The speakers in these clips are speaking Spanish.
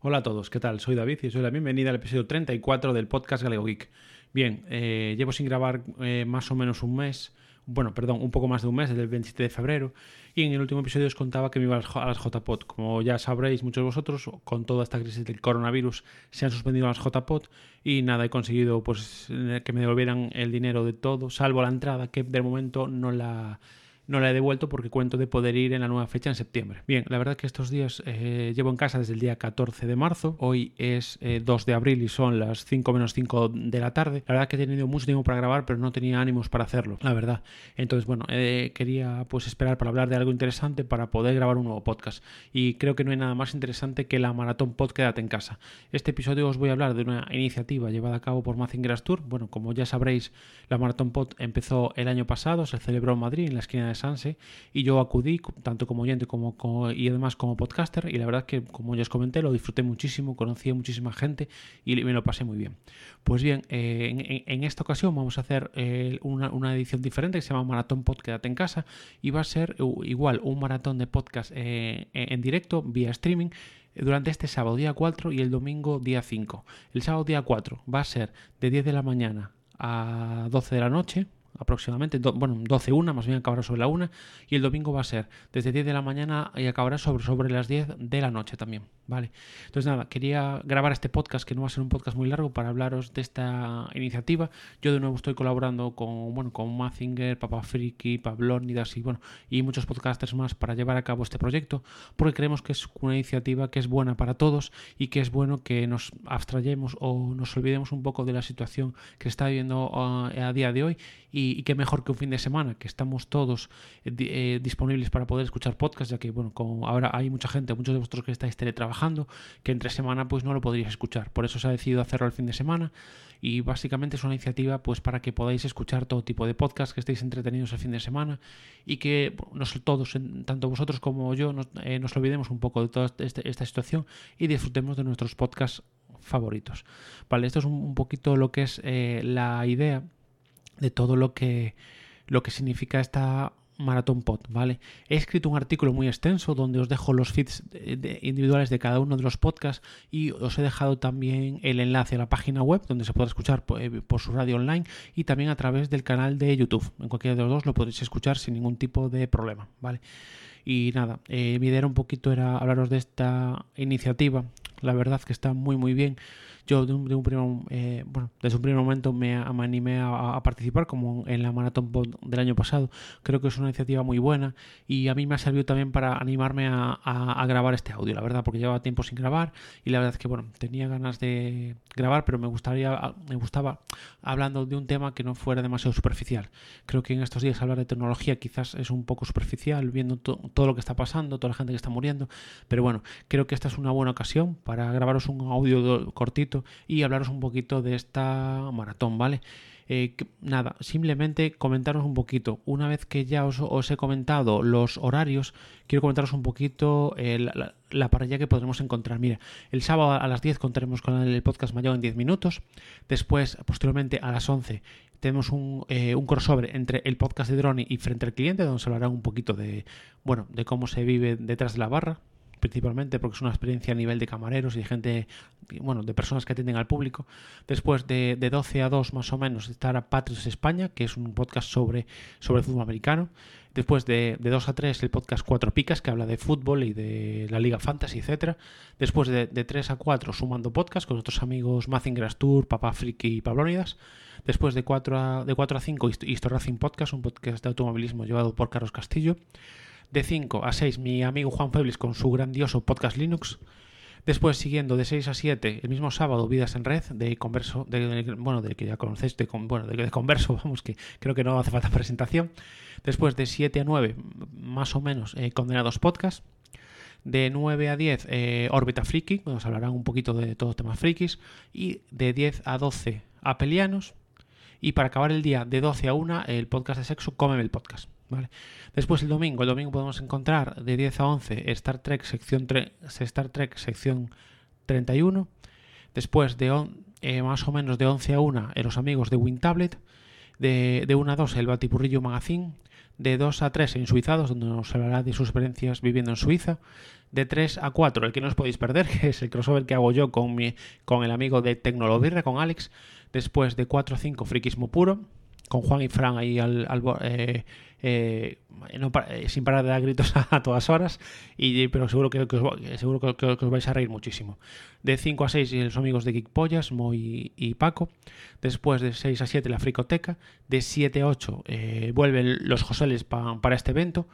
Hola a todos, ¿qué tal? Soy David y os doy la bienvenida al episodio 34 del podcast Galego Geek. Bien, eh, llevo sin grabar eh, más o menos un mes, bueno, perdón, un poco más de un mes, desde el 27 de febrero, y en el último episodio os contaba que me iba a las JPOT. Como ya sabréis muchos de vosotros, con toda esta crisis del coronavirus se han suspendido las JPOT y nada, he conseguido pues que me devolvieran el dinero de todo, salvo la entrada, que de momento no la no la he devuelto porque cuento de poder ir en la nueva fecha en septiembre. Bien, la verdad que estos días eh, llevo en casa desde el día 14 de marzo. Hoy es 2 eh, de abril y son las 5 menos 5 de la tarde. La verdad que he tenido mucho tiempo para grabar, pero no tenía ánimos para hacerlo, la verdad. Entonces, bueno, eh, quería pues esperar para hablar de algo interesante para poder grabar un nuevo podcast. Y creo que no hay nada más interesante que la Maratón Pod Quédate en casa. Este episodio os voy a hablar de una iniciativa llevada a cabo por Mazingeras Tour. Bueno, como ya sabréis, la Maratón Pod empezó el año pasado, se celebró en Madrid, en la esquina de Y yo acudí tanto como oyente como, y además como podcaster y la verdad que como ya os comenté lo disfruté muchísimo, conocí a muchísima gente y me lo pasé muy bien. Pues bien, eh, en, esta ocasión vamos a hacer eh, una, edición diferente que se llama Maratón Podcast en casa y va a ser igual un maratón de podcast eh, en directo vía streaming durante este sábado día 4 y el domingo día 5. El sábado día 4 va a ser de 10 de la mañana a 12 de la noche, aproximadamente, bueno, 12, una, más bien acabará sobre la 1, y el domingo va a ser desde 10 de la mañana y acabará sobre, sobre las 10 de la noche también, ¿vale? Entonces nada, quería grabar este podcast, que no va a ser un podcast muy largo, para hablaros de esta iniciativa. Yo de nuevo estoy colaborando con, bueno, con Mazinger, Papa Friki, Pablónidas y, bueno, y muchos podcasters más para llevar a cabo este proyecto, porque creemos que es una iniciativa que es buena para todos y que es bueno que nos abstrayemos o nos olvidemos un poco de la situación que está viviendo uh, a día de hoy y y, qué mejor que un fin de semana, que estamos todos eh, eh, disponibles para poder escuchar podcast, ya que, bueno, como ahora hay mucha gente, muchos de vosotros que estáis teletrabajando, que entre semana pues no lo podríais escuchar. Por eso se ha decidido hacerlo el fin de semana y básicamente es una iniciativa pues para que podáis escuchar todo tipo de podcast, que estéis entretenidos el fin de semana y que todos, tanto vosotros como yo, nos, eh, olvidemos un poco de toda este, esta situación y disfrutemos de nuestros podcasts favoritos. Vale, esto es un, poquito lo que es la idea de todo lo que, lo que significa esta Maratón Pod, ¿vale? He escrito un artículo muy extenso donde os dejo los feeds individuales de cada uno de los podcasts y os he dejado también el enlace a la página web donde se puede escuchar eh, por, su radio online y también a través del canal de YouTube. En cualquiera de los dos lo podéis escuchar sin ningún tipo de problema, ¿vale? Y nada, eh, mi idea un poquito era hablaros de esta iniciativa. La verdad que está muy muy bien yo de un, primer, eh, bueno, desde un primer momento me, animé a, participar, como en la Maratón del año pasado. Creo que es una iniciativa muy buena y a mí me ha servido también para animarme a, grabar este audio, la verdad, porque llevaba tiempo sin grabar y la verdad es que, bueno, tenía ganas de grabar, pero me gustaría, me gustaba hablando de un tema que no fuera demasiado superficial. Creo que en estos días hablar de tecnología quizás es un poco superficial, viendo todo lo que está pasando, toda la gente que está muriendo, pero bueno, creo que esta es una buena ocasión para grabaros un audio cortito y hablaros un poquito de esta maratón, ¿vale? Eh, nada, simplemente comentaros un poquito. Una vez que ya os, he comentado los horarios, quiero comentaros un poquito eh, la, parrilla que podremos encontrar. Mira, el sábado a las 10 contaremos con el podcast mayor en 10 minutos. Después, posteriormente a las 11, tenemos un, eh, crossover entre el podcast de Drone y frente al cliente, donde se hablará un poquito de, bueno, de cómo se vive detrás de la barra, principalmente porque es una experiencia a nivel de camareros y de gente, bueno, de personas que atienden al público. Después de, de 12 a 2 más o menos estará Patrios España, que es un podcast sobre, sobre fútbol americano. Después de, de 2 a 3 el podcast Cuatro Picas, que habla de fútbol y de la Liga Fantasy, etcétera. Después de, de 3 a 4 sumando podcast con nuestros amigos Mazingrass Tour, Papá Friki y Pablónidas. Después de 4 a, de 4 a 5 Racing Podcast, un podcast de automovilismo llevado por Carlos Castillo. De 5 a 6, mi amigo Juan Febles con su grandioso podcast Linux. Después, siguiendo de 6 a 7, el mismo sábado, Vidas en Red, de Converso, de, bueno, de que ya conocéis, de, bueno, de, Converso, vamos, que creo que no hace falta presentación. Después, de 7 a 9, más o menos, eh, Condenados Podcast. De 9 a 10, eh, Órbita Friki, nos hablarán un poquito de todos temas frikis. Y de 10 a 12, Apelianos. Y para acabar el día, de 12 a 1, el podcast de sexo, Cómeme el podcast. ¿Vale? Después el domingo, el domingo podemos encontrar de 10 a 11 Star Trek sección, Star Trek sección 31. Después de eh, más o menos de 11 a 1 en los amigos de WinTablet. De, de 1 a 2 el Batipurrillo Magazine. De 2 a 3 en Suizados, donde nos hablará de sus experiencias viviendo en Suiza. De 3 a 4, el que no os podéis perder, que es el crossover que hago yo con, mi, con el amigo de Tecnolobirra, con Alex. Después de 4 a 5, Friquismo Puro con Juan y Fran ahí al, al eh, eh, no, eh, sin parar de dar gritos a, todas horas, y, pero seguro que, que os, seguro que, que, os vais a reír muchísimo. De 5 a 6 los amigos de Geek Pollas, Moy y Paco. Después de 6 a 7 la Fricoteca. De 7 a 8 eh, vuelven los Joseles pa, para este evento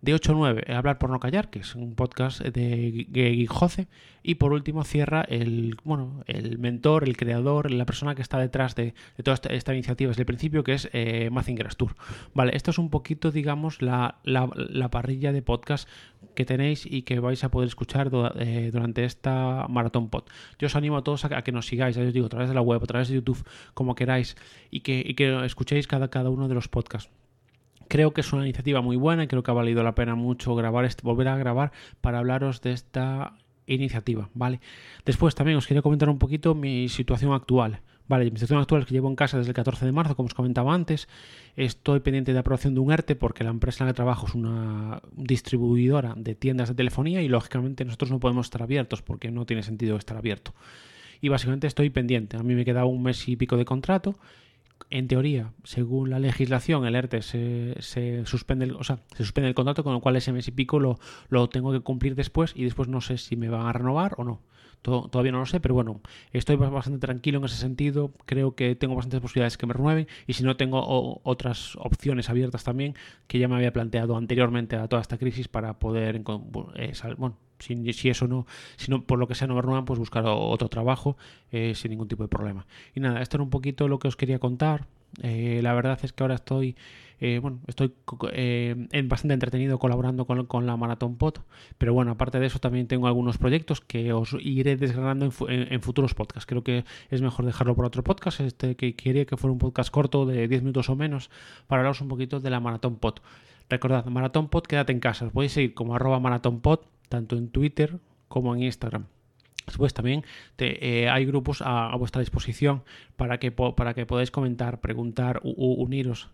de 8 a 9 Hablar por no callar, que es un podcast de Guijoce. Y por último cierra el, bueno, el mentor, el creador, la persona que está detrás de, toda esta, iniciativa desde el principio, que es eh, Mazinger Tour. Vale, esto es un poquito, digamos, la, la, la, parrilla de podcast que tenéis y que vais a poder escuchar eh, durante esta maratón pod. Yo os animo a todos a, a, que nos sigáis, ya os digo, a través de la web, a través de YouTube, como queráis, y que, y que escuchéis cada, cada uno de los podcasts. Creo que es una iniciativa muy buena y creo que ha valido la pena mucho grabar este, volver a grabar para hablaros de esta iniciativa, ¿vale? Después también os quería comentar un poquito mi situación actual. Vale, mi situación actual es que llevo en casa desde el 14 de marzo, como os comentaba antes. Estoy pendiente de aprobación de un ERTE porque la empresa en la que trabajo es una distribuidora de tiendas de telefonía y lógicamente nosotros no podemos estar abiertos porque no tiene sentido estar abierto. Y básicamente estoy pendiente. A mí me queda un mes y pico de contrato en teoría, según la legislación, el ERTE se, se, suspende, el, o sea, se suspende el contrato, con lo cual ese mes y pico lo, lo, tengo que cumplir después y después no sé si me van a renovar o no. Todavía no lo sé, pero bueno, estoy bastante tranquilo en ese sentido. Creo que tengo bastantes posibilidades que me renueven y si no, tengo o, otras opciones abiertas también que ya me había planteado anteriormente a toda esta crisis para poder, eh, bueno, si, eso no, si no, por lo que sea no me renuevan, pues buscar otro trabajo eh, sin ningún tipo de problema. Y nada, esto era un poquito lo que os quería contar. Eh, la verdad es que ahora estoy, eh, bueno, estoy bastante entretenido colaborando con, con, la Maratón Pod, pero bueno, aparte de eso también tengo algunos proyectos que os iré desgranando en, futuros podcasts. Creo que es mejor dejarlo por otro podcast, este que quería que fuera un podcast corto de 10 minutos o menos para hablaros un poquito de la Maratón Pod. Recordad, Maratón Pod, quédate en casa. Os podéis seguir como arroba Maratón Pod, tanto en Twitter como en Instagram. Después también te, eh, hay grupos a, vuestra disposición para que, para que podáis comentar, preguntar, u, uniros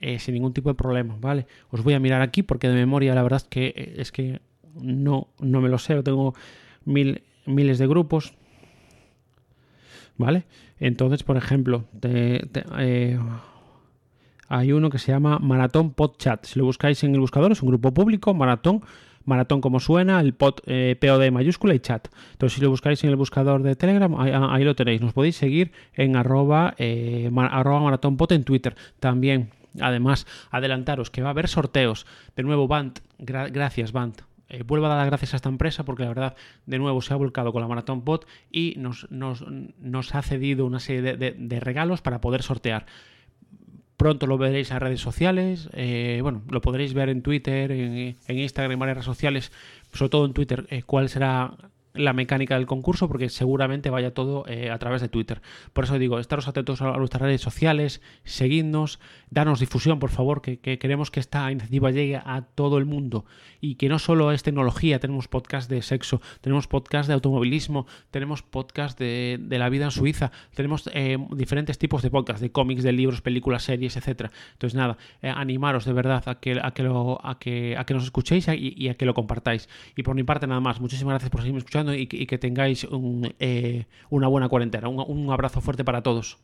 eh, sin ningún tipo de problema, ¿vale? Os voy a mirar aquí porque de memoria la verdad es que, eh, es que no, no me lo sé, tengo mil, miles de grupos, ¿vale? Entonces, por ejemplo, hay uno que se llama Maratón Pod Chat. Si lo buscáis en el buscador, es un grupo público, Maratón maratón como suena, el pod, eh, POD mayúscula y chat. Entonces, si lo buscáis en el buscador de Telegram, ahí, lo tenéis. Nos podéis seguir en arroba, eh, en Twitter. También, además, adelantaros que va a haber sorteos. De nuevo, Band, gra gracias, Band. Eh, vuelvo a dar las gracias a esta empresa porque la verdad, de nuevo, se ha volcado con la Maratón Pod y nos, nos, ha cedido una serie de regalos para poder sortear. Pronto lo veréis en redes sociales, eh, bueno, lo podréis ver en Twitter, en, Instagram, en varias redes sociales, sobre todo en Twitter, eh, cuál será la mecánica del concurso porque seguramente vaya todo eh, a través de Twitter. Por eso digo, estaros atentos a nuestras redes sociales, seguidnos, danos difusión, por favor, que, que, queremos que esta iniciativa llegue a todo el mundo y que no solo es tecnología, tenemos podcast de sexo, tenemos podcast de automovilismo, tenemos podcast de, la vida en Suiza, tenemos eh, diferentes tipos de podcast, de cómics, de libros, películas, series, etcétera. Entonces nada, eh, animaros de verdad a que, a que, a que, a que nos escuchéis y, y a que lo compartáis. Y por mi parte nada más, muchísimas gracias por seguirme escuchando y, y que tengáis un, eh, una buena cuarentena. Un, un abrazo fuerte para todos.